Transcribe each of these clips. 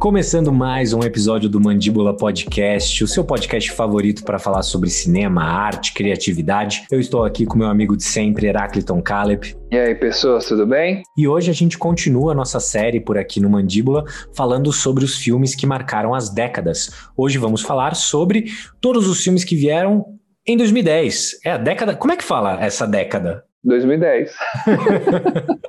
Começando mais um episódio do Mandíbula Podcast, o seu podcast favorito para falar sobre cinema, arte, criatividade. Eu estou aqui com meu amigo de sempre, Heracliton Caleb. E aí, pessoas, tudo bem? E hoje a gente continua a nossa série por aqui no Mandíbula, falando sobre os filmes que marcaram as décadas. Hoje vamos falar sobre todos os filmes que vieram em 2010. É a década. Como é que fala essa década? 2010.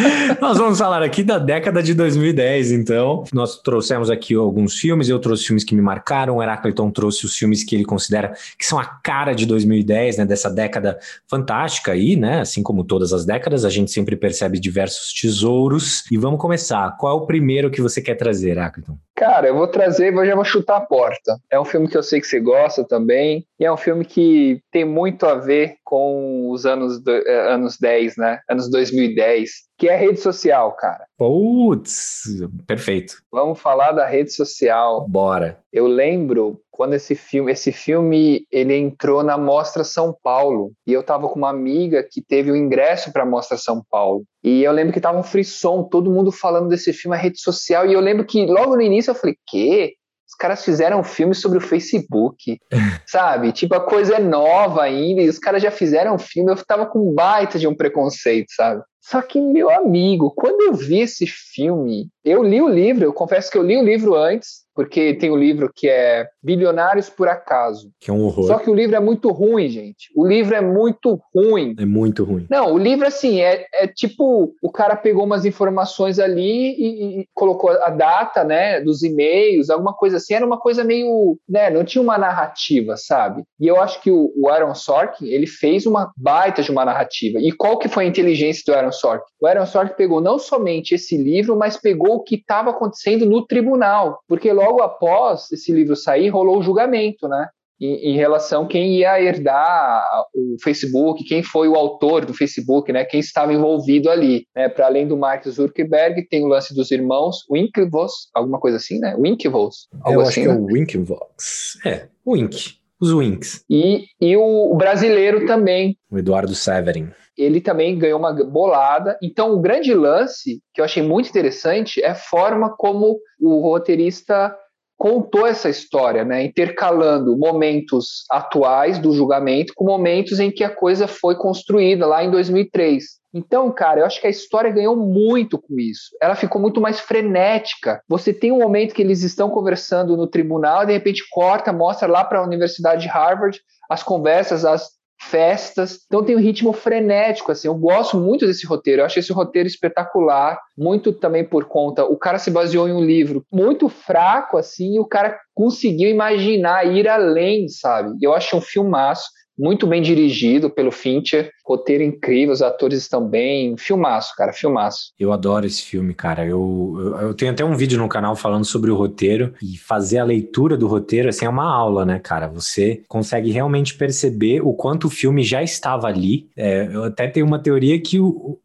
Nós vamos falar aqui da década de 2010, então. Nós trouxemos aqui alguns filmes, eu trouxe filmes que me marcaram, o Heracliton trouxe os filmes que ele considera que são a cara de 2010, né, dessa década fantástica aí, né, assim como todas as décadas, a gente sempre percebe diversos tesouros. E vamos começar. Qual é o primeiro que você quer trazer, Heracliton? Cara, eu vou trazer, eu já vou chutar a porta. É um filme que eu sei que você gosta também, e é um filme que tem muito a ver com os anos, do, eh, anos 10, né? Anos 2010, que é a rede social, cara. Putz, perfeito. Vamos falar da rede social. Bora. Eu lembro quando esse filme, esse filme, ele entrou na Mostra São Paulo, e eu tava com uma amiga que teve o ingresso para a Mostra São Paulo. E eu lembro que tava um frisson, todo mundo falando desse filme, a rede social, e eu lembro que logo no início eu falei: "Quê? Caras fizeram um filme sobre o Facebook, sabe? Tipo, a coisa é nova ainda, e os caras já fizeram um filme, eu tava com baita de um preconceito, sabe? Só que, meu amigo, quando eu vi esse filme, eu li o livro, eu confesso que eu li o livro antes, porque tem o um livro que é Bilionários por Acaso. Que é um horror. Só que o livro é muito ruim, gente. O livro é muito ruim. É muito ruim. Não, o livro, assim, é, é tipo: o cara pegou umas informações ali e, e colocou a data, né, dos e-mails, alguma coisa assim. Era uma coisa meio. né, não tinha uma narrativa, sabe? E eu acho que o, o Aaron Sorkin, ele fez uma baita de uma narrativa. E qual que foi a inteligência do Aaron Sorkin? O Aaron Sorkin pegou não somente esse livro, mas pegou o que estava acontecendo no tribunal. Porque logo logo após esse livro sair, rolou o julgamento, né? Em, em, relação a quem ia herdar o Facebook, quem foi o autor do Facebook, né? Quem estava envolvido ali. Né? Para além do Mark Zuckerberg, tem o lance dos irmãos Winklevoss, alguma coisa assim, né? Winklevoss. Eu assim, acho que né? é o Winklevoss. É, Wink. Os Winks. E, e o brasileiro também. O Eduardo Severin ele também ganhou uma bolada. Então, o grande lance que eu achei muito interessante é a forma como o roteirista contou essa história, né, intercalando momentos atuais do julgamento com momentos em que a coisa foi construída lá em 2003. Então, cara, eu acho que a história ganhou muito com isso. Ela ficou muito mais frenética. Você tem um momento que eles estão conversando no tribunal e de repente corta, mostra lá para a Universidade de Harvard as conversas, as festas. Então tem um ritmo frenético, assim. Eu gosto muito desse roteiro. Eu acho esse roteiro espetacular, muito também por conta. O cara se baseou em um livro muito fraco, assim, e o cara conseguiu imaginar, ir além, sabe? Eu acho um filmaço muito bem dirigido pelo Fincher, roteiro incrível, os atores estão bem, filmaço, cara, filmaço. Eu adoro esse filme, cara. Eu, eu, eu, tenho até um vídeo no canal falando sobre o roteiro e fazer a leitura do roteiro, assim, é uma aula, né, cara? Você consegue realmente perceber o quanto o filme já estava ali. É, eu até tenho uma teoria que o,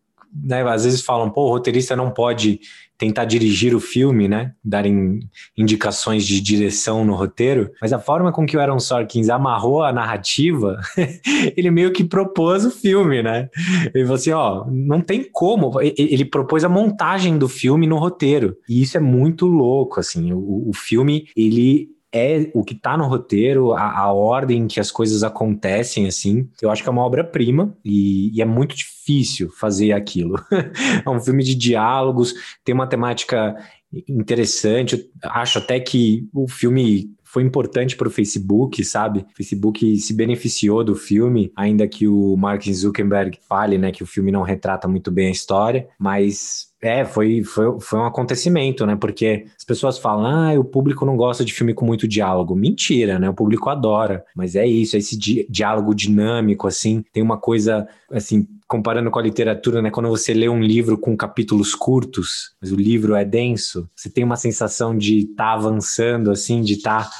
né, às vezes falam, pô, o roteirista não pode tentar dirigir o filme, né? Darem indicações de direção no roteiro, mas a forma com que o Aaron Sorkins amarrou a narrativa, ele meio que propôs o filme, né? Ele falou assim: ó, não tem como. Ele propôs a montagem do filme no roteiro. E isso é muito louco, assim. O, o filme, ele é o que tá no roteiro, a, a, ordem que as coisas acontecem, assim. Eu acho que é uma obra-prima e, e, é muito difícil fazer aquilo. é um filme de diálogos, tem uma temática interessante. Eu acho até que o filme foi importante para o Facebook, sabe? O Facebook se beneficiou do filme, ainda que o Mark Zuckerberg fale, né, que o filme não retrata muito bem a história, mas é, foi, foi, foi um acontecimento, né? Porque as pessoas falam, ah, o público não gosta de filme com muito diálogo. Mentira, né? O público adora. Mas é isso, é esse di diálogo dinâmico, assim. Tem uma coisa, assim, comparando com a literatura, né? Quando você lê um livro com capítulos curtos, mas o livro é denso, você tem uma sensação de estar tá avançando, assim, de estar. Tá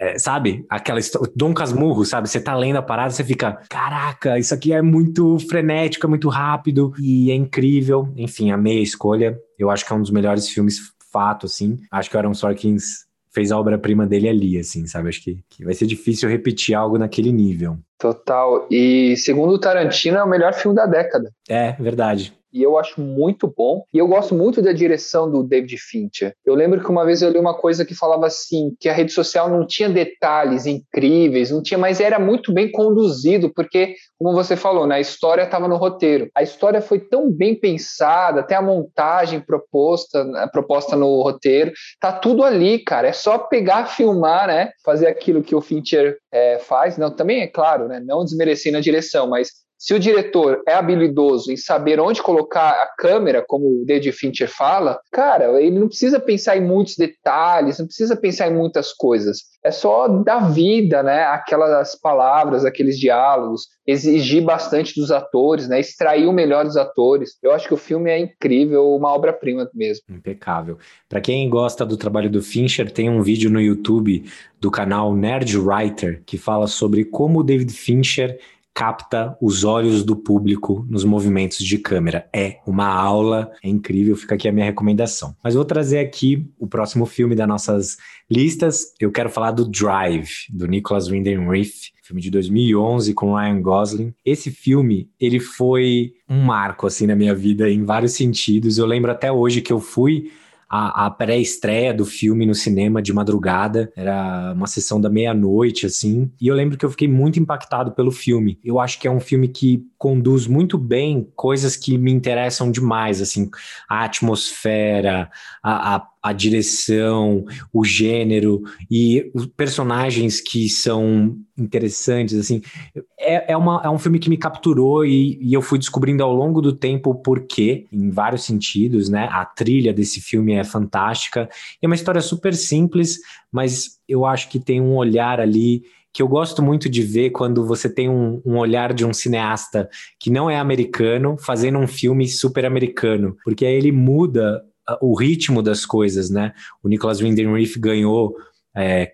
é, sabe? Aquela Dom Casmurro, sabe? Você tá lendo a parada, você fica, caraca, isso aqui é muito frenético, é muito rápido e é incrível. Enfim, amei a escolha. Eu acho que é um dos melhores filmes, fato, assim. Acho que o Aaron Sorkins fez a obra-prima dele ali, assim, sabe? Acho que, que vai ser difícil repetir algo naquele nível. Total. E segundo o Tarantino, é o melhor filme da década. É, verdade. E eu acho muito bom. E eu gosto muito da direção do David Fincher. Eu lembro que uma vez eu li uma coisa que falava assim, que a rede social não tinha detalhes incríveis, não tinha, mas era muito bem conduzido, porque, como você falou, né, a história estava no roteiro. A história foi tão bem pensada, até a montagem proposta, né, proposta no roteiro, tá tudo ali, cara. É só pegar, filmar, né, fazer aquilo que o Fincher é, faz. Não, também é claro, né, não desmerecendo a direção, mas se o diretor é habilidoso em saber onde colocar a câmera, como o David Fincher fala, cara, ele não precisa pensar em muitos detalhes, não precisa pensar em muitas coisas. É só dar vida, né? Aquelas palavras, aqueles diálogos, exigir bastante dos atores, né? Extrair o melhor dos atores. Eu acho que o filme é incrível, uma obra-prima mesmo. Impecável. Para quem gosta do trabalho do Fincher, tem um vídeo no YouTube do canal Nerd Writer que fala sobre como o David Fincher capta os olhos do público nos movimentos de câmera. É uma aula, é incrível, fica aqui a minha recomendação. Mas vou trazer aqui o próximo filme das nossas listas. Eu quero falar do Drive, do Nicholas Winding Refn, filme de 2011 com Ryan Gosling. Esse filme, ele foi um marco assim na minha vida em vários sentidos. Eu lembro até hoje que eu fui a, a pré-estreia do filme no cinema de madrugada. Era uma sessão da meia-noite, assim. E eu lembro que eu fiquei muito impactado pelo filme. Eu acho que é um filme que conduz muito bem coisas que me interessam demais, assim, a atmosfera, a, a a direção, o gênero e os personagens que são interessantes, assim, é, é, uma, é um filme que me capturou e, e, eu fui descobrindo ao longo do tempo o porquê, em vários sentidos, né? A trilha desse filme é fantástica, é uma história super simples, mas eu acho que tem um olhar ali que eu gosto muito de ver quando você tem um, um, olhar de um cineasta que não é americano fazendo um filme super americano, porque aí ele muda o ritmo das coisas, né? O Nicholas Winding Refn ganhou é,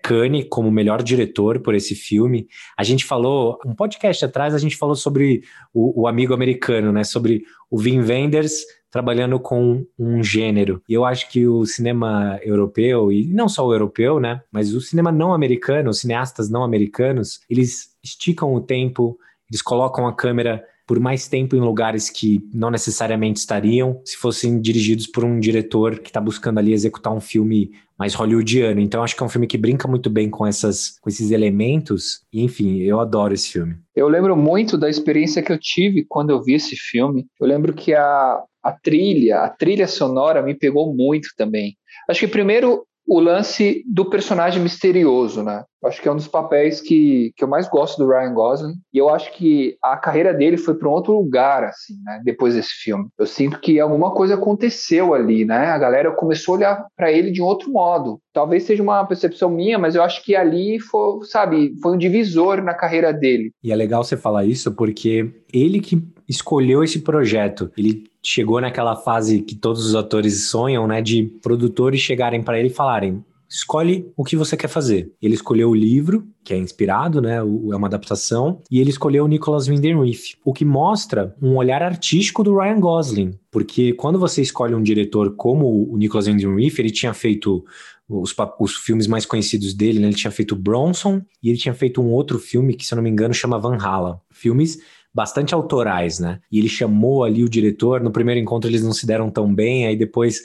como melhor diretor por esse filme. A gente falou, um podcast atrás, a gente falou sobre o, o amigo americano, né? Sobre o Wim Wenders trabalhando com um gênero. E eu acho que o cinema europeu, e não só o europeu, né? Mas o cinema não americano, os cineastas não americanos, eles esticam o tempo, eles colocam a câmera por mais tempo em lugares que não necessariamente estariam se fossem dirigidos por um diretor que está buscando ali executar um filme mais hollywoodiano. Então acho que é um filme que brinca muito bem com, essas, com esses elementos. E, enfim, eu adoro esse filme. Eu lembro muito da experiência que eu tive quando eu vi esse filme. Eu lembro que a, a trilha, a trilha sonora me pegou muito também. Acho que primeiro o lance do personagem misterioso, né? Acho que é um dos papéis que, que eu mais gosto do Ryan Gosling. E eu acho que a carreira dele foi para um outro lugar, assim, né? Depois desse filme. Eu sinto que alguma coisa aconteceu ali, né? A galera começou a olhar para ele de um outro modo. Talvez seja uma percepção minha, mas eu acho que ali foi, sabe, foi um divisor na carreira dele. E é legal você falar isso porque ele que escolheu esse projeto. Ele chegou naquela fase que todos os atores sonham, né, de produtores chegarem para ele e falarem: escolhe o que você quer fazer. Ele escolheu o livro, que é inspirado, né? É uma adaptação, e ele escolheu o Nicholas Winding Refn, o que mostra um olhar artístico do Ryan Gosling, porque quando você escolhe um diretor como o Nicholas Winding Refn, ele tinha feito os, os filmes mais conhecidos dele, né? Ele tinha feito Bronson e ele tinha feito um outro filme que, se eu não me engano, chama Van Halen. Filmes bastante autorais, né? E ele chamou ali o diretor. No primeiro encontro eles não se deram tão bem, aí depois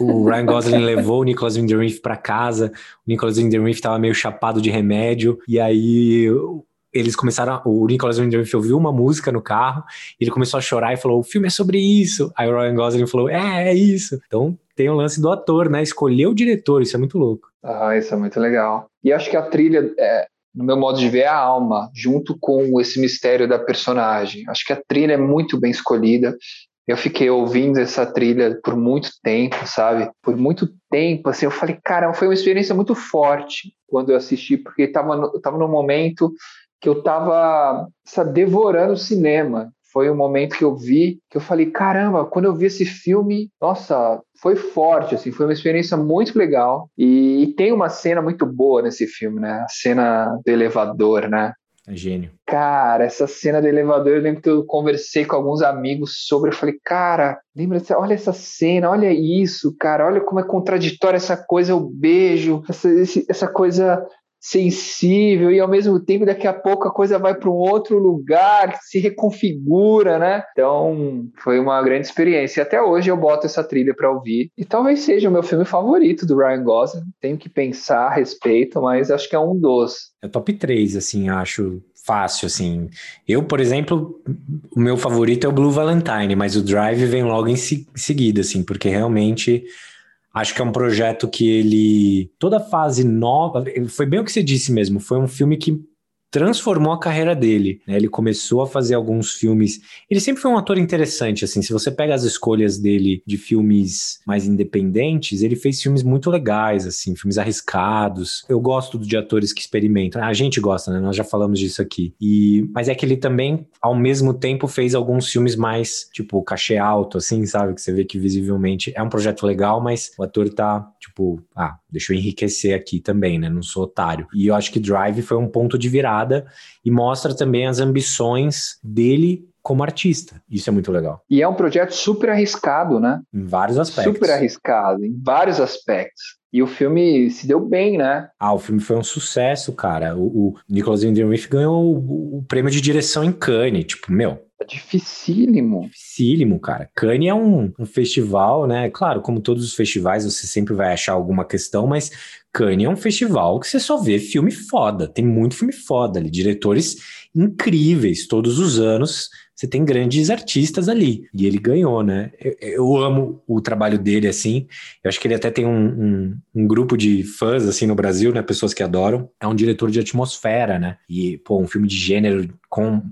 o Ryan Gosling levou o Nicholas Winding Refn para casa. O Nicholas Winding Refn estava meio chapado de remédio e aí eles começaram, o Nicholas Winding Refn ouviu uma música no carro, ele começou a chorar e falou: "O filme é sobre isso". Aí o Ryan Gosling falou: "É, é isso". Então tem o lance do ator, né? Escolher o diretor, isso é muito louco. Ah, isso é muito legal. E acho que a trilha, é, no meu modo de ver, a alma, junto com esse mistério da personagem. Acho que a trilha é muito bem escolhida. Eu fiquei ouvindo essa trilha por muito tempo, sabe? Por muito tempo, assim, eu falei, cara, foi uma experiência muito forte quando eu assisti, porque estava no, tava num momento que eu estava devorando o cinema foi um momento que eu vi que eu falei, caramba, quando eu vi esse filme, nossa, foi forte, assim, foi uma experiência muito legal. E, e tem uma cena muito boa nesse filme, né? A cena do elevador, né? É gênio. Cara, essa cena do elevador, eu lembro que eu conversei com alguns amigos sobre, eu falei, cara, lembra, olha essa cena, olha isso, cara, olha como é contraditória essa coisa, o beijo, essa, essa coisa sensível e ao mesmo tempo daqui a pouco a coisa vai para um outro lugar, se reconfigura, né? Então foi uma grande experiência. Até hoje eu boto essa trilha para ouvir e talvez seja o meu filme favorito do Ryan Gosling. Tenho que pensar a respeito, mas acho que é um dos. É top 3, assim, acho fácil, assim. Eu, por exemplo, o meu favorito é o Blue Valentine, mas o Drive vem logo em seguida, assim, porque realmente Acho que é um projeto que ele. Toda fase nova. Foi bem o que você disse mesmo. Foi um filme que transformou a carreira dele. Né? Ele começou a fazer alguns filmes. Ele sempre foi um ator interessante, assim. Se você pega as escolhas dele de filmes mais independentes, ele fez filmes muito legais, assim, filmes arriscados. Eu gosto de atores que experimentam. A gente gosta, né? Nós já falamos disso aqui. E mas é que ele também, ao mesmo tempo, fez alguns filmes mais tipo cachê alto, assim, sabe? Que você vê que visivelmente é um projeto legal, mas o ator tá tipo, ah, deixa eu enriquecer aqui também, né? Não sou otário. E eu acho que Drive foi um ponto de virada e mostra também as ambições dele como artista. Isso é muito legal. E é um projeto super arriscado, né? Em vários aspectos. Super arriscado, em vários aspectos. E o filme se deu bem, né? Ah, o filme foi um sucesso, cara. O, o Nicholas Winding ganhou o, o, prêmio de direção em Cannes. Tipo, meu, dificílimo. Dificílimo, cara. Cannes é um, um festival, né? Claro, como todos os festivais, você sempre vai achar alguma questão, mas Cannes é um festival que você só vê filme foda. Tem muito filme foda ali. Diretores incríveis todos os anos. Você tem grandes artistas ali. E ele ganhou, né? Eu, eu amo o trabalho dele, assim. Eu acho que ele até tem um, um, um, grupo de fãs, assim, no Brasil, né? Pessoas que adoram. É um diretor de atmosfera, né? E, pô, um filme de gênero com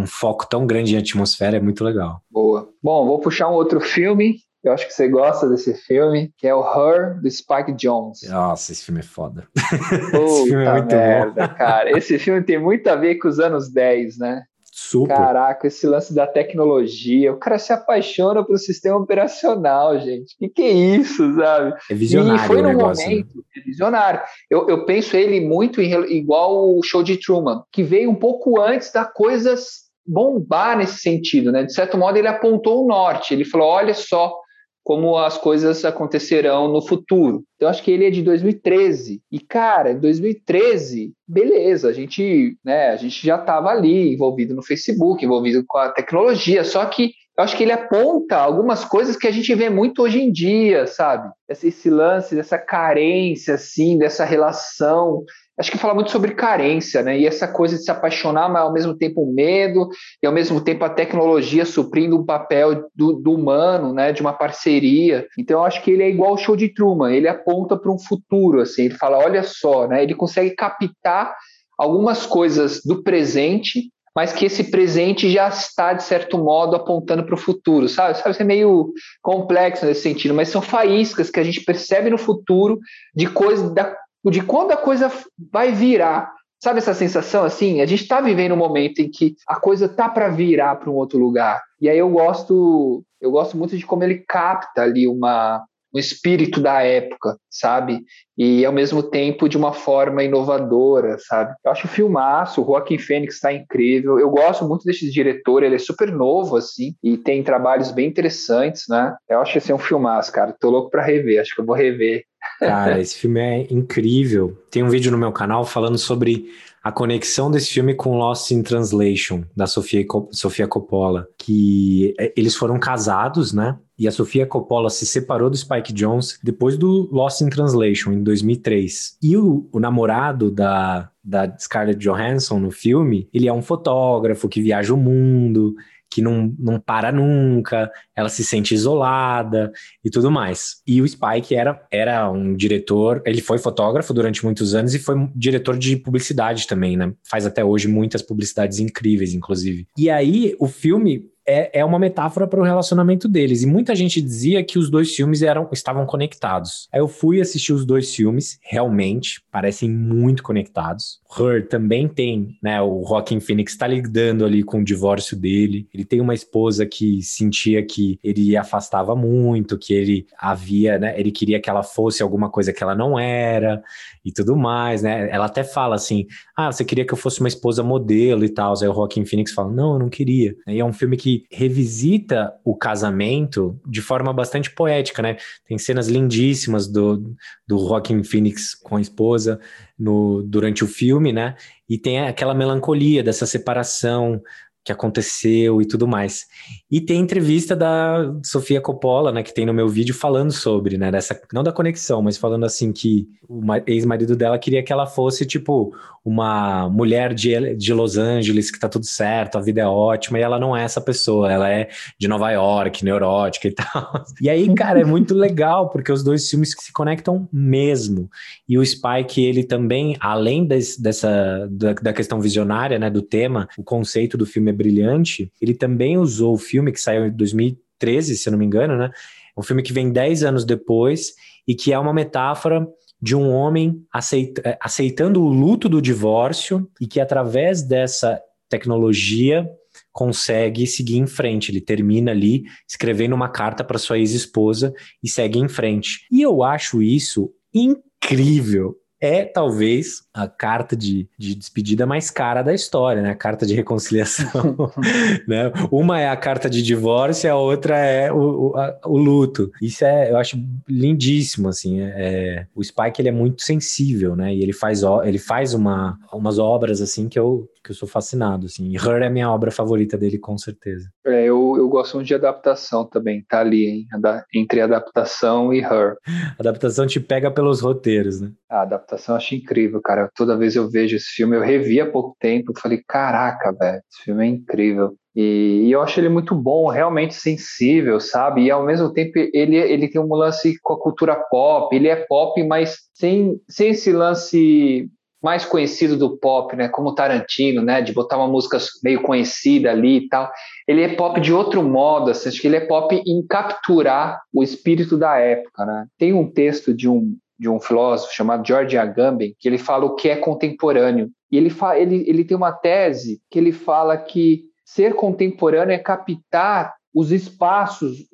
um foco tão grande em atmosfera é muito legal. Boa. Bom, vou puxar um outro filme. Eu acho que você gosta desse filme, que é o Her, do Spike Jones. Nossa, esse filme é foda. esse filme é muito merda, bom. cara. Esse filme tem muito a ver com os anos 10, né? Super. Caraca, esse lance da tecnologia. O cara se apaixona pelo sistema operacional, gente. Que, que é isso, sabe? É visionário. E foi negócio, né? momento, né? é visionário. Eu, eu penso ele muito em, igual o show de Truman, que veio um pouco antes da coisas bombar nesse sentido, né? De certo modo, ele apontou o norte. Ele falou: olha só como as coisas acontecerão no futuro. Então, acho que ele é de 2013. E, cara, 2013, beleza, a gente, né, a gente já estava ali envolvido no Facebook, envolvido com a tecnologia, só que eu acho que ele aponta algumas coisas que a gente vê muito hoje em dia, sabe? Esse lance, dessa carência, assim, dessa relação acho que fala muito sobre carência, né? E essa coisa de se apaixonar, mas ao mesmo tempo o medo, e ao mesmo tempo a tecnologia suprindo um papel do, do, humano, né? De uma parceria. Então eu acho que ele é igual ao show de Truman, ele aponta para um futuro, assim, ele fala, olha só, né? Ele consegue captar algumas coisas do presente mas que esse presente já está, de certo modo, apontando para o futuro, sabe? Sabe, isso é meio complexo nesse sentido, mas são faíscas que a gente percebe no futuro de coisas da, de quando a coisa vai virar. Sabe essa sensação assim? A gente está vivendo um momento em que a coisa tá para virar para um outro lugar. E aí eu gosto, eu gosto muito de como ele capta ali uma um espírito da época, sabe? E ao mesmo tempo de uma forma inovadora, sabe? Eu acho o filmaço, o Joaquim Fênix está incrível. Eu gosto muito desse diretor, ele é super novo, assim, e tem trabalhos bem interessantes, né? Eu acho que esse é um filmaço, cara. Tô louco para rever, acho que eu vou rever Cara, esse filme é incrível. Tem um vídeo no meu canal falando sobre a conexão desse filme com Lost in Translation, da Sofia, Sofia Coppola, que é, eles foram casados, né? E a Sofia Coppola se separou do Spike Jones depois do Lost in Translation, em 2003. E o, o namorado da, da Scarlett Johansson no filme, ele é um fotógrafo que viaja o mundo, que não, não para nunca, ela se sente isolada e tudo mais. E o Spike era, era um diretor, ele foi fotógrafo durante muitos anos e foi diretor de publicidade também, né? Faz até hoje muitas publicidades incríveis, inclusive. E aí o filme é, é uma metáfora para o relacionamento deles. E muita gente dizia que os dois filmes eram, estavam conectados. Aí eu fui assistir os dois filmes, realmente, parecem muito conectados. Her também tem, né? O Joaquin Phoenix está lidando ali com o divórcio dele. Ele tem uma esposa que sentia que ele afastava muito, que ele havia, né? Ele queria que ela fosse alguma coisa que ela não era e tudo mais, né? Ela até fala assim: ah, você queria que eu fosse uma esposa modelo e tal. Aí o Joaquin Phoenix fala: não, eu não queria. E é um filme que que revisita o casamento de forma bastante poética, né? Tem cenas lindíssimas do, do Joaquin Phoenix com a esposa no, durante o filme, né? E tem aquela melancolia dessa separação, que aconteceu e tudo mais. E tem entrevista da Sofia Coppola, né, que tem no meu vídeo falando sobre, né, dessa não da conexão, mas falando assim que o ex-marido dela queria que ela fosse tipo uma mulher de, de Los Angeles que tá tudo certo, a vida é ótima, e ela não é essa pessoa, ela é de Nova York, neurótica e tal. E aí, cara, é muito legal, porque os dois filmes se conectam mesmo. E o Spike, ele também, além des, dessa, da, da questão visionária, né, do tema, o conceito do filme é brilhante, ele também usou o filme que saiu em 2013, se eu não me engano, né, um filme que vem 10 anos depois e que é uma metáfora de um homem aceita, é, aceitando o luto do divórcio e que através dessa tecnologia consegue seguir em frente. Ele termina ali escrevendo uma carta para sua ex-esposa e segue em frente. E eu acho isso incrível é talvez a carta de, de despedida mais cara da história, né? A carta de reconciliação. né? Uma é a carta de divórcio e a outra é o, o, a, o luto. Isso é, eu acho lindíssimo, assim. É, é, o Spike ele é muito sensível, né? E ele faz, ele faz uma, umas obras assim que eu, que eu sou fascinado, assim. E Her é a minha obra favorita dele, com certeza. É, eu, eu gosto muito de adaptação também, tá ali, hein? Entre adaptação e Her. A adaptação te pega pelos roteiros, né? A adaptação eu acho incrível, cara. Toda vez eu vejo esse filme, eu revi há pouco tempo, falei, caraca, velho, esse filme é incrível. E, e, eu acho ele muito bom, realmente sensível, sabe? E ao mesmo tempo ele, ele tem um lance com a cultura pop, ele é pop, mas sem, sem esse lance mais conhecido do pop, né, como Tarantino, né, de botar uma música meio conhecida ali e tal. Ele é pop de outro modo, assim, acho que ele é pop em capturar o espírito da época, né? Tem um texto de um de um filósofo chamado George Agamben, que ele fala o que é contemporâneo. E ele, ele, ele tem uma tese que ele fala que ser contemporâneo é captar os espaços,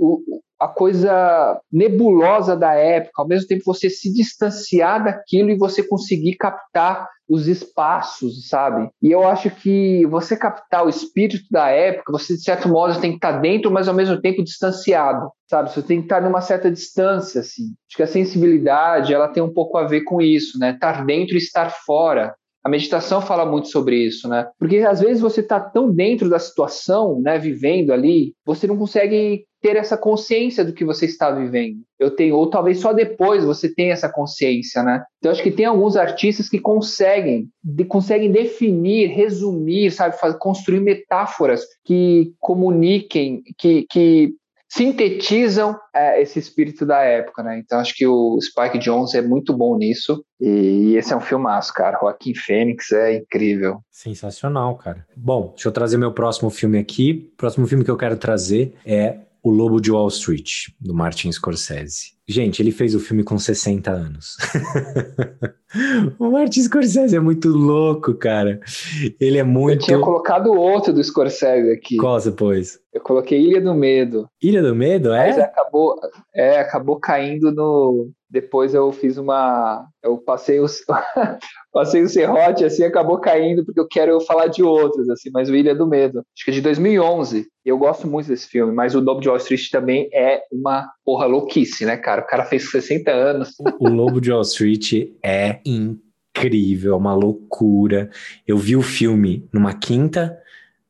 a coisa nebulosa da época, ao mesmo tempo você se distanciar daquilo e você conseguir captar os espaços, sabe? E eu acho que você captar o espírito da época, você de certo modo tem que estar dentro, mas ao mesmo tempo distanciado, sabe? Você tem que estar numa certa distância, assim. Acho que a sensibilidade, ela tem um pouco a ver com isso, né? Estar dentro e estar fora. A meditação fala muito sobre isso, né? Porque às vezes você está tão dentro da situação, né, vivendo ali, você não consegue ter essa consciência do que você está vivendo. Eu tenho, ou talvez só depois você tenha essa consciência, né? Então acho que tem alguns artistas que conseguem, de, conseguem definir, resumir, sabe, fazer, construir metáforas que comuniquem, que, que sintetizam é, esse espírito da época, né? Então acho que o Spike Jones é muito bom nisso e esse é um filmaço, cara. Joaquim Fênix é incrível. Sensacional, cara. Bom, deixa eu trazer meu próximo filme aqui. O próximo filme que eu quero trazer é o Lobo de Wall Street, do Martin Scorsese. Gente, ele fez o filme com 60 anos. o Martin Scorsese é muito louco, cara. Ele é muito. Eu tinha colocado outro do Scorsese aqui. Qual você pôs? Eu coloquei Ilha do Medo. Ilha do Medo, é? Mas acabou, é, acabou caindo no. Depois eu fiz uma. Eu passei os. passei o serrote assim, acabou caindo porque eu quero falar de outros assim, mas o Ilha do Medo, acho que é de 2011. Eu gosto muito desse filme, mas o Lobo de Wall Street também é uma porra louquice, né, cara? O cara fez 60 anos. O Lobo de Wall Street é incrível, é uma loucura. Eu vi o filme numa quinta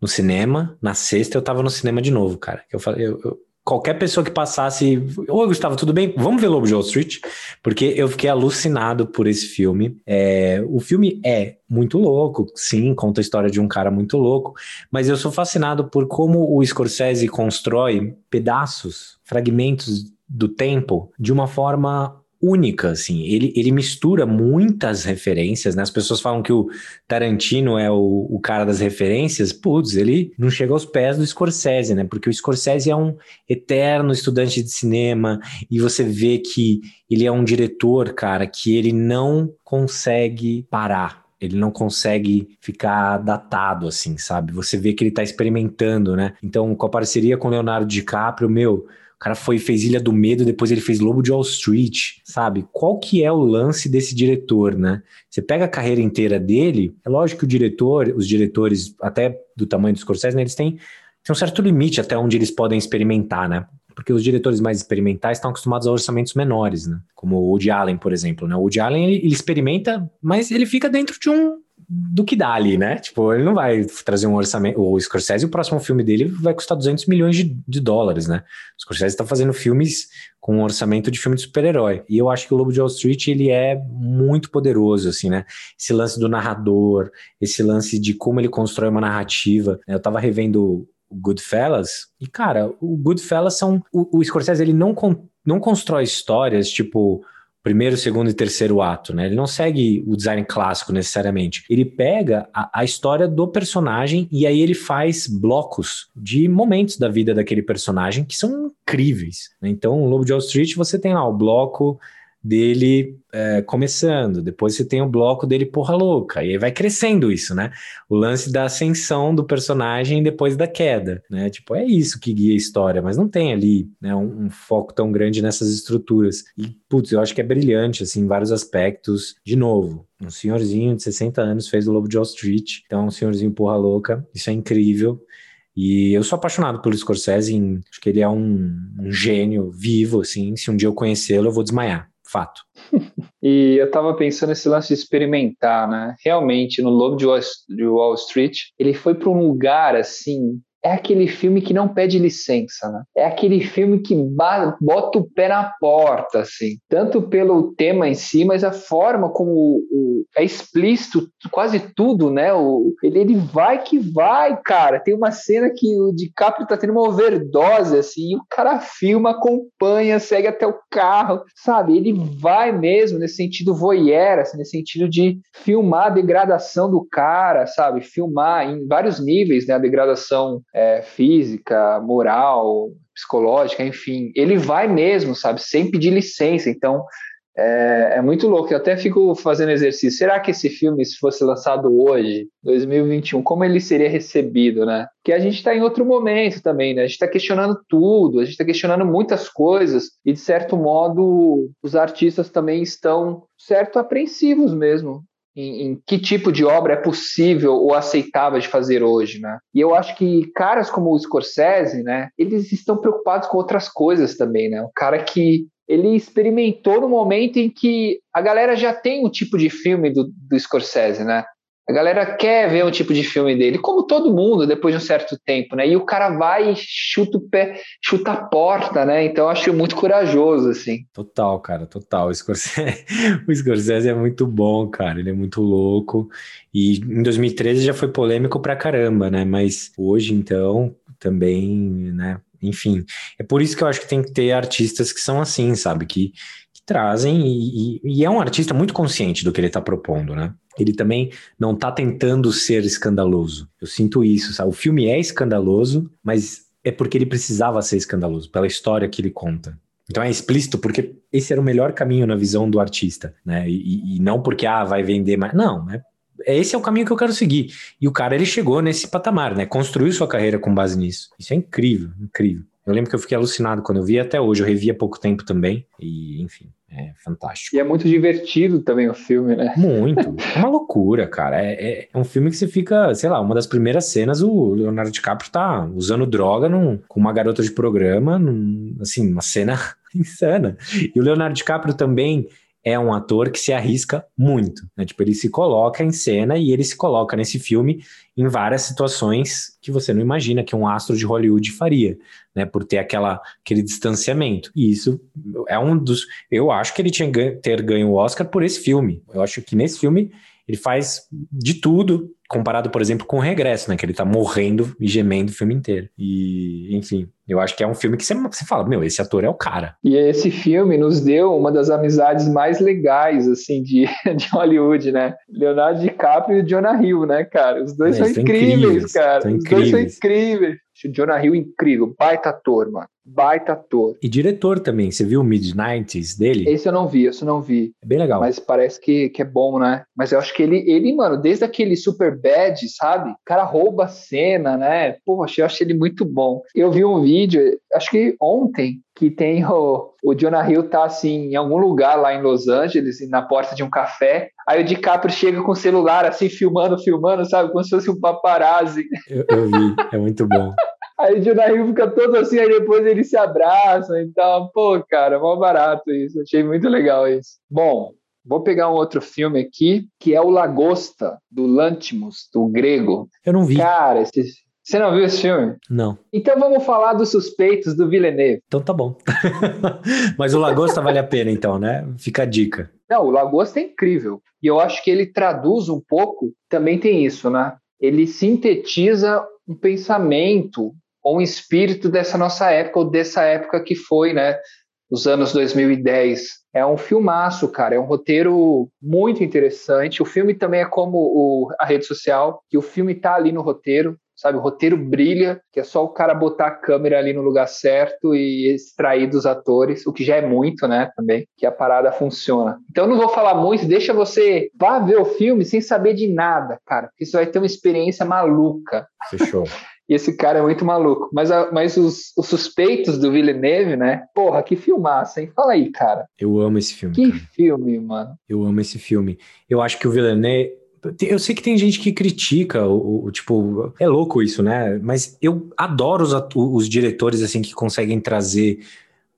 no cinema, na sexta eu tava no cinema de novo, cara. Eu, eu, eu qualquer pessoa que passasse, oi Gustavo, tudo bem? Vamos ver Lobo de Wall Street? Porque eu fiquei alucinado por esse filme. É, o filme é muito louco, sim, conta a história de um cara muito louco, mas eu sou fascinado por como o Scorsese constrói pedaços, fragmentos do tempo de uma forma única, assim. Ele, ele mistura muitas referências, né? As pessoas falam que o Tarantino é o, o cara das referências. Putz, ele não chega aos pés do Scorsese, né? Porque o Scorsese é um eterno estudante de cinema e você vê que ele é um diretor, cara, que ele não consegue parar. Ele não consegue ficar datado, assim, sabe? Você vê que ele tá experimentando, né? Então, com a parceria com Leonardo DiCaprio, meu, o cara foi fez Ilha do Medo, depois ele fez Lobo de Wall Street, sabe? Qual que é o lance desse diretor, né? Você pega a carreira inteira dele, é lógico que o diretor, os diretores, até do tamanho dos Scorsese, né, eles têm tem um certo limite até onde eles podem experimentar, né? Porque os diretores mais experimentais estão acostumados a orçamentos menores, né? Como o Woody Allen, por exemplo, né? O Woody Allen, ele, ele experimenta, mas ele fica dentro de um do que dá ali, né? Tipo, ele não vai trazer um orçamento. O Scorsese, o próximo filme dele vai custar 200 milhões de, de dólares, né? O Scorsese está fazendo filmes com um orçamento de filme de super-herói. E eu acho que o Lobo de Wall Street, ele é muito poderoso, assim, né? Esse lance do narrador, esse lance de como ele constrói uma narrativa. Eu tava revendo o Goodfellas, e, cara, o Goodfellas são... O, o Scorsese, ele não, con, não constrói histórias, tipo primeiro, segundo e terceiro ato, né? Ele não segue o design clássico necessariamente. Ele pega a, a, história do personagem e aí ele faz blocos de momentos da vida daquele personagem que são incríveis. Né? Então, o Lobo de Wall Street, você tem lá o bloco dele é, começando, depois você tem o bloco dele porra louca, e aí vai crescendo isso, né? O lance da ascensão do personagem depois da queda, né? Tipo, é isso que guia a história, mas não tem ali né, um, um foco tão grande nessas estruturas. E, putz, eu acho que é brilhante, assim, em vários aspectos. De novo, um senhorzinho de 60 anos fez o Lobo de Wall Street, então um senhorzinho porra louca, isso é incrível. E eu sou apaixonado pelo Scorsese, acho que ele é um, um gênio vivo, assim, se um dia eu conhecê-lo eu vou desmaiar fato. e eu tava pensando nesse lance de experimentar, né? Realmente, no Lobo de Wall Street, ele foi para um lugar assim é aquele filme que não pede licença, né? É aquele filme que bota o pé na porta, assim. Tanto pelo tema em si, mas a forma como o, o, é explícito quase tudo, né? O, ele, ele vai que vai, cara. Tem uma cena que o DiCaprio tá tendo uma overdose, assim, e o cara filma, acompanha, segue até o carro, sabe? Ele vai mesmo nesse sentido voyeur, assim, nesse sentido de filmar a degradação do cara, sabe? Filmar em vários níveis, né? A degradação é, física, moral, psicológica, enfim, ele vai mesmo, sabe, sem pedir licença. Então, é, é, muito louco. Eu até fico fazendo exercício. Será que esse filme, se fosse lançado hoje, 2021, como ele seria recebido, né? Que a gente está em outro momento também, né? A gente está questionando tudo, a gente está questionando muitas coisas e, de certo modo, os artistas também estão, certo, apreensivos mesmo em, em, que tipo de obra é possível ou aceitável de fazer hoje, né? E eu acho que caras como o Scorsese, né, eles estão preocupados com outras coisas também, né? O cara que ele experimentou no momento em que a galera já tem um tipo de filme do, do Scorsese, né? A galera quer ver um tipo de filme dele, como todo mundo, depois de um certo tempo, né? E o cara vai e chuta o pé, chuta a porta, né? Então eu acho muito corajoso, assim. Total, cara, total. O Scorsese, o Scorsese é muito bom, cara. Ele é muito louco. E em 2013 já foi polêmico pra caramba, né? Mas hoje, então, também, né? Enfim, é por isso que eu acho que tem que ter artistas que são assim, sabe? Que, trazem, e, e, e é um artista muito consciente do que ele tá propondo, né? ele também não está tentando ser escandaloso. Eu sinto isso, sabe? O filme é escandaloso, mas é porque ele precisava ser escandaloso, pela história que ele conta. Então é explícito porque esse era o melhor caminho na visão do artista, né? E, e não porque, ah, vai vender mais. Não, é, esse é o caminho que eu quero seguir. E o cara, ele chegou nesse patamar, né? Construiu sua carreira com base nisso. Isso é incrível, incrível. Eu lembro que eu fiquei alucinado quando eu vi até hoje. Eu revi há pouco tempo também. E, enfim, é fantástico. E é muito divertido também o filme, né? Muito. É uma loucura, cara. É, é, é, um filme que você fica, sei lá, uma das primeiras cenas, o Leonardo DiCaprio tá usando droga num, com uma garota de programa, num, assim, uma cena insana. E o Leonardo DiCaprio também é um ator que se arrisca muito, né? Tipo, ele se coloca em cena e ele se coloca nesse filme em várias situações que você não imagina que um astro de Hollywood faria, né? Por ter aquela, aquele distanciamento. E isso é um dos. Eu acho que ele tinha ter ganho o Oscar por esse filme. Eu acho que nesse filme ele faz de tudo, comparado, por exemplo, com o Regresso, né? Que ele tá morrendo e gemendo o filme inteiro. E, enfim, eu acho que é um filme que você, você fala, meu, esse ator é o cara. E esse filme nos deu uma das amizades mais legais, assim, de, de Hollywood, né? Leonardo DiCaprio e Jonah Hill, né, cara? Os dois é, são, incríveis, incríveis, cara. Os incríveis. dois são incríveis. O Jonah Hill incrível, baita ator, mano. Baita ator. E diretor também, você viu o Mid-90s dele? Esse eu não vi, esse eu não vi. É bem legal. Mas parece que, que é bom, né? Mas eu acho que ele, ele, mano, desde aquele Super Bad, sabe? O cara rouba a cena, né? Poxa, eu achei ele muito bom. Eu vi um vídeo, acho que ontem, que tem o, o Jonah Hill tá assim em algum lugar lá em Los Angeles, na porta de um café. Aí o DiCaprio chega com o celular assim filmando, filmando, sabe, como se fosse um paparazzi. Eu, eu vi, é muito bom. Aí o Jonah Hill fica todo assim, aí depois eles se abraçam e tal. Pô, cara, mal barato isso. Achei muito legal isso. Bom, Vou pegar um outro filme aqui, que é o Lagosta, do Lantimos, do grego. Eu não vi. Cara, esse, você não viu esse filme? Não. Então vamos falar dos suspeitos do Villeneuve. Então tá bom. Mas o Lagosta vale a pena, então, né? Fica a dica. Não, o Lagosta é incrível. E eu acho que ele traduz um pouco, também tem isso, né? Ele sintetiza um pensamento ou um espírito dessa nossa época, ou dessa época que foi, né? Os anos 2010. É um filmaço, cara. É um roteiro muito interessante. O filme também é como o, a rede social, que o filme tá ali no roteiro sabe? O roteiro brilha, que é só o cara botar a câmera ali no lugar certo e extrair dos atores, o que já é muito, né? Também, que a parada funciona. Então não vou falar muito, deixa você vá ver o filme sem saber de nada, cara, porque você vai ter uma experiência maluca. Fechou. E esse cara é muito maluco. Mas, mas os, os, suspeitos do Villeneuve, né? Porra, que filmaça, hein? Fala aí, cara. Eu amo esse filme. Que cara. filme, mano. Eu amo esse filme. Eu acho que o Villeneuve eu sei que tem gente que critica, o, o, tipo, é louco isso, né? Mas eu adoro os, os diretores, assim, que conseguem trazer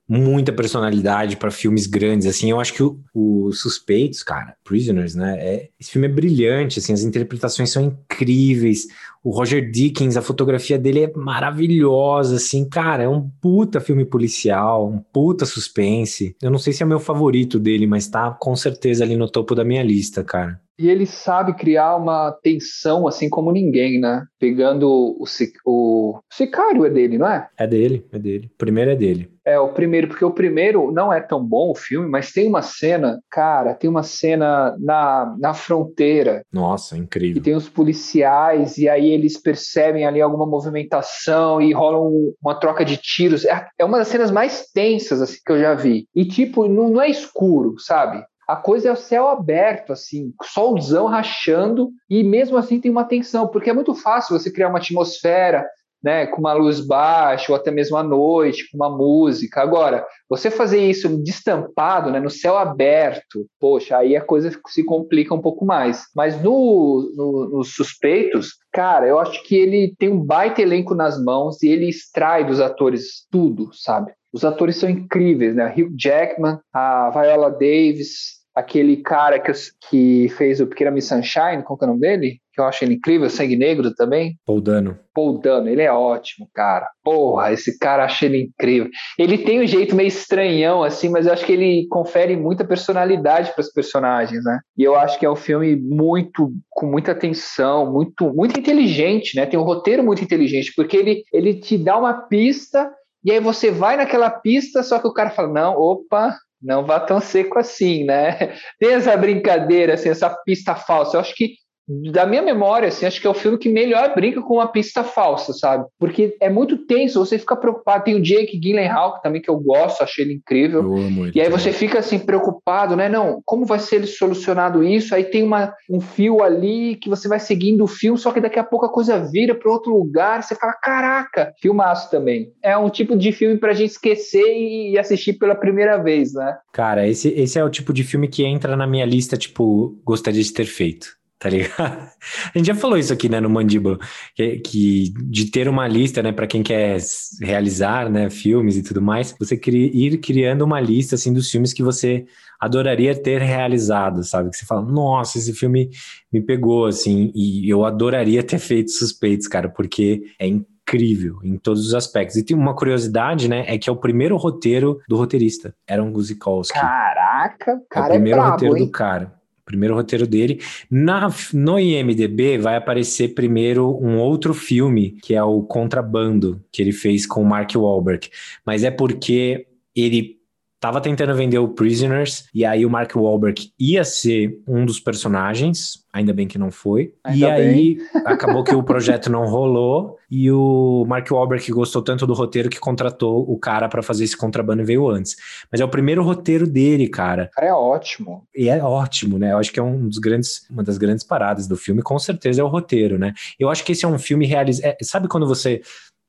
muita personalidade para filmes grandes, assim, eu acho que o, o, Suspeitos, cara, Prisoners, né, é, esse filme é brilhante, assim, as interpretações são incríveis, o Roger Dickens, a fotografia dele é maravilhosa, assim, cara, é um puta filme policial, um puta suspense, eu não sei se é meu favorito dele, mas tá com certeza ali no topo da minha lista, cara. E ele sabe criar uma tensão assim como ninguém, né? Pegando o, o, Sicário é dele, não é? É dele, é dele. O primeiro é dele. É, o primeiro, porque o primeiro não é tão bom o filme, mas tem uma cena, cara, tem uma cena na, na fronteira. Nossa, incrível. E tem os policiais, e aí eles percebem ali alguma movimentação e rolam uma troca de tiros. É, é uma das cenas mais tensas assim, que eu já vi. E, tipo, não, não é escuro, sabe? a coisa é o céu aberto, assim, solzão rachando, e mesmo assim tem uma tensão, porque é muito fácil você criar uma atmosfera, né, com uma luz baixa, ou até mesmo à noite, com uma música. Agora, você fazer isso destampado, né, no céu aberto, poxa, aí a coisa se complica um pouco mais. Mas no, no, nos suspeitos, cara, eu acho que ele tem um baita elenco nas mãos e ele extrai dos atores tudo, sabe? Os atores são incríveis, né? Hugh Jackman, a Viola Davis, aquele cara que, que fez o Pequena Miss Sunshine, qual que é o nome dele? Que eu acho ele incrível, Sangue Negro também. Paul Dano. Paul Dano, ele é ótimo, cara. Porra, esse cara achei ele incrível. Ele tem um jeito meio estranhão, assim, mas eu acho que ele confere muita personalidade para os personagens, né? E eu acho que é um filme muito, com muita atenção, muito, muito inteligente, né? Tem um roteiro muito inteligente, porque ele, ele te dá uma pista e aí você vai naquela pista, só que o cara fala: não, opa, não vá tão seco assim, né? Tem essa brincadeira, assim, essa pista falsa. Eu acho que da minha memória, assim, acho que é o filme que melhor brinca com uma pista falsa, sabe? Porque é muito tenso, você fica preocupado. Tem o Jake Gyllenhaal também que eu gosto, achei ele incrível. Eu amo ele e aí você fica assim preocupado, né? Não, como vai ser solucionado isso? Aí tem uma, um fio ali que você vai seguindo o fio, só que daqui a pouco a coisa vira para outro lugar. Você fala, caraca, filmaço também. É um tipo de filme pra gente esquecer e assistir pela primeira vez, né? Cara, esse, esse é o tipo de filme que entra na minha lista, tipo, gostaria de ter feito tá ligado? A gente já falou isso aqui, né, no Mandíbula, que, que de ter uma lista, né, para quem quer realizar, né, filmes e tudo mais, você cri, ir criando uma lista, assim, dos filmes que você adoraria ter realizado, sabe? Que você fala, nossa, esse filme me pegou, assim, e eu adoraria ter feito Suspeitos, cara, porque é incrível em todos os aspectos. E tem uma curiosidade, né? É que é o primeiro roteiro do roteirista, Aaron Guzikowski. Caraca, cara é o primeiro é brabo, roteiro hein? do cara primeiro roteiro dele. Na, no IMDB vai aparecer primeiro um outro filme, que é o Contrabando, que ele fez com o Mark Wahlberg. Mas é porque ele tava tentando vender o Prisoners, e aí o Mark Wahlberg ia ser um dos personagens, ainda bem que não foi. Ainda e aí bem. acabou que o projeto não rolou, e o Mark Wahlberg gostou tanto do roteiro que contratou o cara para fazer esse contrabando e veio antes. Mas é o primeiro roteiro dele, cara. O cara é ótimo. E é ótimo, né? Eu acho que é um dos grandes, uma das grandes paradas do filme, com certeza é o roteiro, né? Eu acho que esse é um filme realizado. É, sabe quando você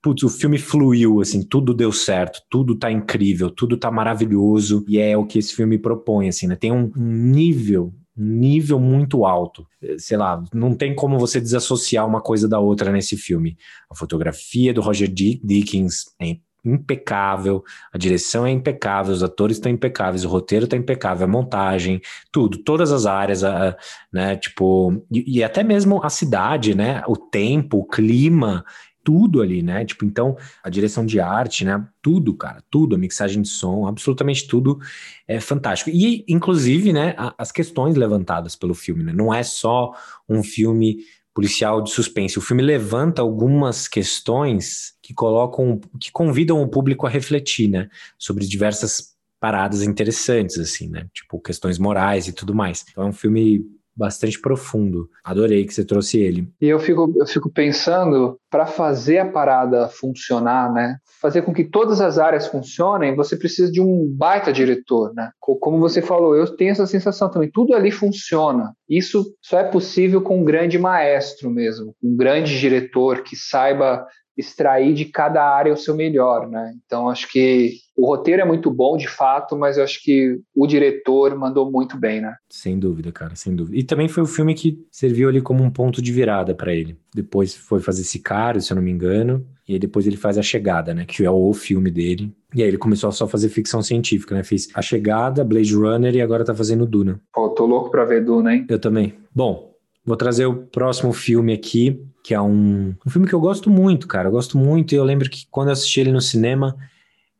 putz, o filme fluiu, assim, tudo deu certo, tudo tá incrível, tudo tá maravilhoso, e é o que esse filme propõe, assim, né? Tem um, nível, nível muito alto. Sei lá, não tem como você desassociar uma coisa da outra nesse filme. A fotografia do Roger Dickens é impecável, a direção é impecável, os atores estão impecáveis, o roteiro está impecável, a montagem, tudo, todas as áreas, a, né, tipo, e, e, até mesmo a cidade, né, o tempo, o clima, tudo ali, né? Tipo, então, a direção de arte, né? Tudo, cara, tudo, a mixagem de som, absolutamente tudo é fantástico. E, inclusive, né, as questões levantadas pelo filme, né? Não é só um filme policial de suspense. O filme levanta algumas questões que colocam, que convidam o público a refletir, né? Sobre diversas paradas interessantes, assim, né? Tipo, questões morais e tudo mais. Então é um filme bastante profundo. Adorei que você trouxe ele. E eu fico, eu fico pensando, para fazer a parada funcionar, né? Fazer com que todas as áreas funcionem, você precisa de um baita diretor, né? Como você falou, eu tenho essa sensação também, tudo ali funciona. Isso só é possível com um grande maestro mesmo, um grande diretor que saiba extrair de cada área o seu melhor, né? Então acho que o roteiro é muito bom, de fato, mas eu acho que o diretor mandou muito bem, né? Sem dúvida, cara, sem dúvida. E também foi o filme que serviu ali como um ponto de virada para ele. Depois foi fazer Sicário, se eu não me engano, e aí depois ele faz A Chegada, né? Que é o filme dele. E aí ele começou a só fazer ficção científica, né? Fez A Chegada, Blade Runner e agora tá fazendo Duna. Pô, tô louco pra ver Duna, hein? Eu também. Bom, vou trazer o próximo filme aqui, que é um, um filme que eu gosto muito, cara. Eu gosto muito e eu lembro que quando eu assisti ele no cinema,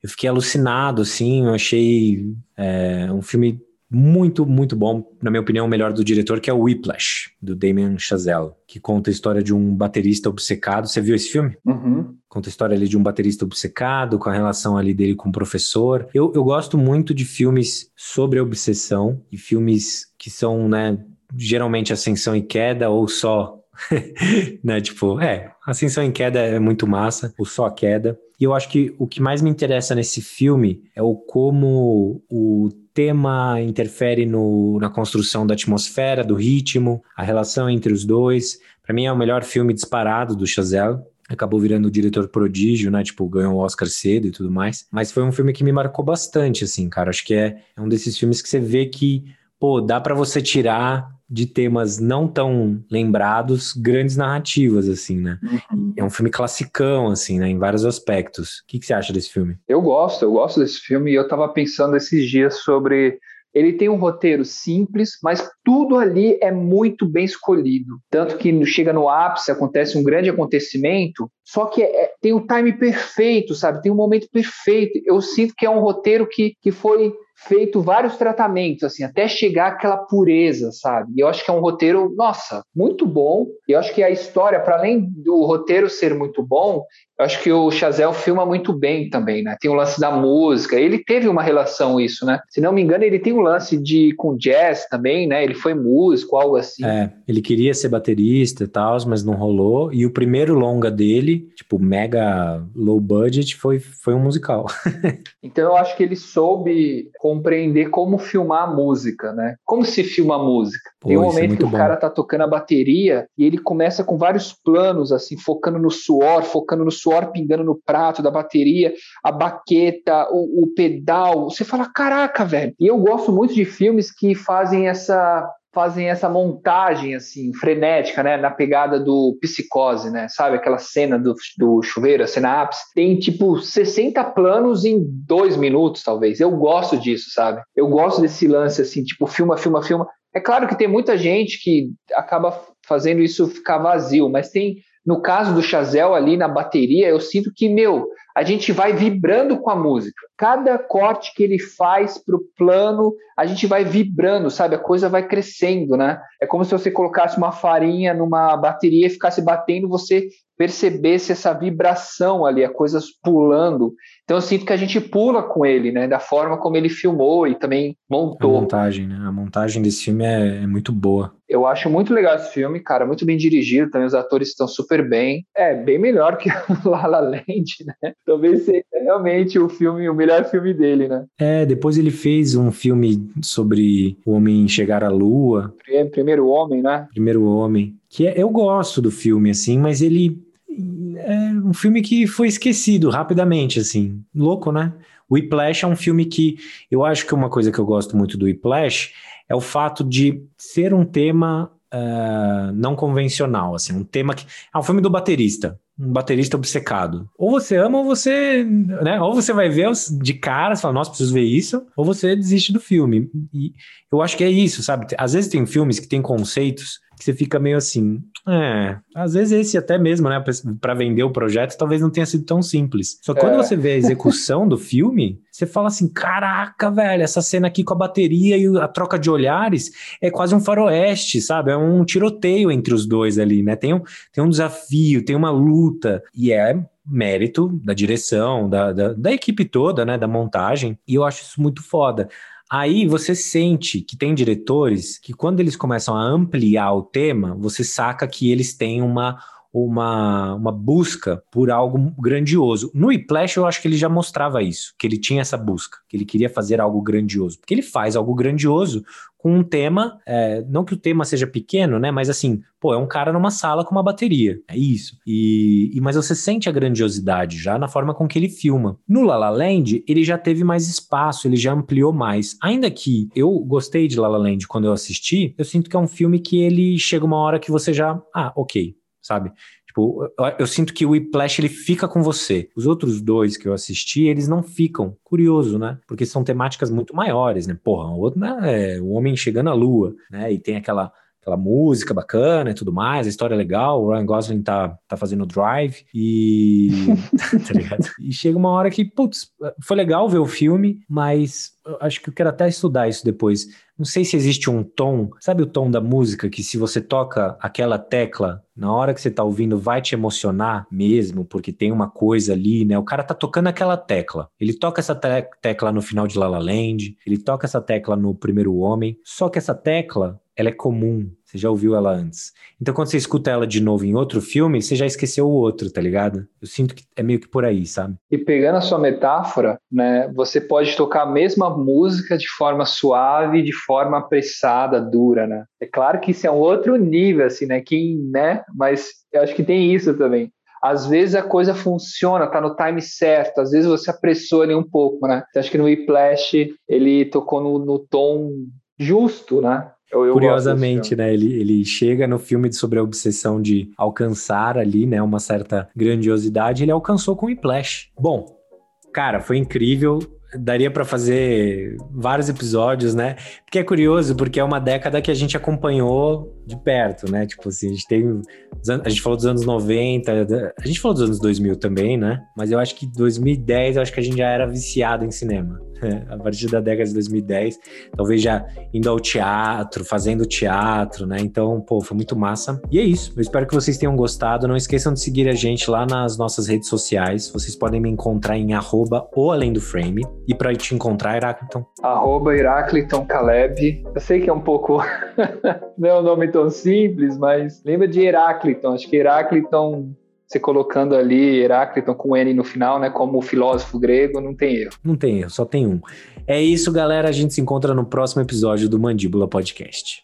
eu fiquei alucinado, assim. Eu achei é, um filme muito, muito bom, na minha opinião, o melhor do diretor, que é o Whiplash, do Damien Chazelle, que conta a história de um baterista obcecado. Você viu esse filme? Uhum. Conta a história ali de um baterista obcecado, com a relação ali dele com o professor. Eu, eu gosto muito de filmes sobre obsessão e filmes que são, né, geralmente ascensão e queda ou só né? Tipo, é, Ascensão em Queda é muito massa, o Só Queda. E eu acho que o que mais me interessa nesse filme é o como o tema interfere no, na construção da atmosfera, do ritmo, a relação entre os dois. Para mim é o melhor filme disparado do Chazelle acabou virando o diretor prodígio, né? Tipo, ganhou o Oscar cedo e tudo mais. Mas foi um filme que me marcou bastante, assim, cara. Acho que é, é um desses filmes que você vê que, pô, dá para você tirar de temas não tão lembrados, grandes narrativas, assim, né? Uhum. É um filme classicão, assim, né? Em vários aspectos. O que, que você acha desse filme? Eu gosto, eu gosto desse filme e eu tava pensando esses dias sobre ele tem um roteiro simples, mas tudo ali é muito bem escolhido. Tanto que chega no ápice, acontece um grande acontecimento, só que é, tem o time perfeito, sabe? Tem um momento perfeito. Eu sinto que é um roteiro que, que foi feito vários tratamentos, assim, até chegar àquela pureza, sabe? E eu acho que é um roteiro, nossa, muito bom. E eu acho que a história, para além do roteiro ser muito bom, eu acho que o Chazelle filma muito bem também, né? Tem o lance da música, ele teve uma relação isso, né? Se não me engano, ele tem um lance de com jazz também, né? Ele foi músico, algo assim. É, ele queria ser baterista e tal, mas não rolou. E o primeiro longa dele, tipo, mega low budget, foi, foi um musical. então eu acho que ele soube compreender como filmar a música, né? Como se filma a música. Pô, Tem um é momento é que o bom. cara tá tocando a bateria e ele começa com vários planos, assim, focando no suor, focando no suor pingando no prato da bateria, a baqueta, o, o pedal. Você fala, caraca, velho. E eu gosto muito de filmes que fazem essa fazem essa montagem assim frenética, né, na pegada do psicose, né? Sabe aquela cena do, do chuveiro, a cena ápice, tem tipo 60 planos em dois minutos, talvez. Eu gosto disso, sabe? Eu gosto desse lance assim, tipo filma, filma, filma. É claro que tem muita gente que acaba fazendo isso ficar vazio, mas tem no caso do Chazel ali na bateria, eu sinto que, meu, a gente vai vibrando com a música. Cada corte que ele faz pro plano, a gente vai vibrando, sabe? A coisa vai crescendo, né? É como se você colocasse uma farinha numa bateria e ficasse batendo, você percebesse essa vibração ali, a coisas pulando. Então eu sinto que a gente pula com ele, né? Da forma como ele filmou e também montou. A montagem, né? A montagem desse filme é, é muito boa. Eu acho muito legal esse filme, cara, muito bem dirigido, também os atores estão super bem. É, bem melhor que o La La Land, né? Talvez seja realmente o filme, o melhor filme dele, né? É, depois ele fez um filme sobre o homem chegar à lua. Primeiro Homem, né? Primeiro Homem. Que é, eu gosto do filme, assim, mas ele é um filme que foi esquecido rapidamente, assim. Louco, né? O Whiplash é um filme que eu acho que uma coisa que eu gosto muito do Whiplash é o fato de ser um tema uh, não convencional, assim, um tema que é um filme do baterista, um baterista obcecado. Ou você ama ou você, né? Ou você vai ver de cara, você fala, nossa, preciso ver isso, ou você desiste do filme. E eu acho que é isso, sabe? Às vezes tem filmes que tem conceitos que você fica meio assim, é, às vezes esse até mesmo, né, para vender o projeto, talvez não tenha sido tão simples. Só que quando é. você vê a execução do filme, você fala assim, caraca, velho, essa cena aqui com a bateria e a troca de olhares é quase um faroeste, sabe? É um tiroteio entre os dois ali, né? Tem um, tem um desafio, tem uma luta, e é mérito da direção, da, da, da equipe toda, né, da montagem, e eu acho isso muito foda. Aí você sente que tem diretores que, quando eles começam a ampliar o tema, você saca que eles têm uma uma, uma busca por algo grandioso. No Whiplash eu acho que ele já mostrava isso, que ele tinha essa busca, que ele queria fazer algo grandioso, porque ele faz algo grandioso com um tema, é, não que o tema seja pequeno, né, mas assim, pô, é um cara numa sala com uma bateria, é isso. E, e mas você sente a grandiosidade já na forma com que ele filma. No La La Land ele já teve mais espaço, ele já ampliou mais. Ainda que eu gostei de La La Land quando eu assisti, eu sinto que é um filme que ele chega uma hora que você já, ah, ok, sabe? Tipo, eu, eu, sinto que o Whiplash ele fica com você. Os outros dois que eu assisti, eles não ficam. Curioso, né? Porque são temáticas muito maiores, né? Porra, o outro né, é o homem chegando à lua, né? E tem aquela aquela música bacana e tudo mais, a história é legal, o Ryan Gosling tá, tá fazendo drive e. tá ligado? E chega uma hora que, putz, foi legal ver o filme, mas acho que eu quero até estudar isso depois. Não sei se existe um tom, sabe o tom da música que se você toca aquela tecla, na hora que você tá ouvindo vai te emocionar mesmo, porque tem uma coisa ali, né? O cara tá tocando aquela tecla. Ele toca essa te tecla no final de La La Land, ele toca essa tecla no Primeiro Homem, só que essa tecla ela é comum, você já ouviu ela antes. Então, quando você escuta ela de novo em outro filme, você já esqueceu o outro, tá ligado? Eu sinto que é meio que por aí, sabe? E pegando a sua metáfora, né, você pode tocar a mesma música de forma suave, de forma apressada, dura, né? É claro que isso é um outro nível, assim, né? Quem, né? Mas eu acho que tem isso também. Às vezes a coisa funciona, tá no time certo, às vezes você apressou ali um pouco, né? Então, acho que no Whiplash ele tocou no, no tom justo, né? Eu, eu Curiosamente, né? Ele, ele chega no filme sobre a obsessão de alcançar ali, né? Uma certa grandiosidade. Ele alcançou com o Whiplash. Bom, cara, foi incrível daria para fazer vários episódios, né? Porque é curioso, porque é uma década que a gente acompanhou de perto, né? Tipo assim, a gente tem. A gente falou dos anos 90, a gente falou dos anos 2000 também, né? Mas eu acho que 2010, eu acho que a gente já era viciado em cinema. A partir da década de 2010, talvez já indo ao teatro, fazendo teatro, né? Então, pô, foi muito massa. E é isso. Eu espero que vocês tenham gostado. Não esqueçam de seguir a gente lá nas nossas redes sociais. Vocês podem me encontrar em arroba ou além do frame. E para te encontrar, Herácliton? Arroba Herácliton Caleb. Eu sei que é um pouco. não é um nome tão simples, mas lembra de Herácliton. Acho que Herácliton você colocando ali Heráclito com N no final, né, como filósofo grego, não tem erro. Não tem erro, só tem um. É isso, galera. A gente se encontra no próximo episódio do Mandíbula Podcast.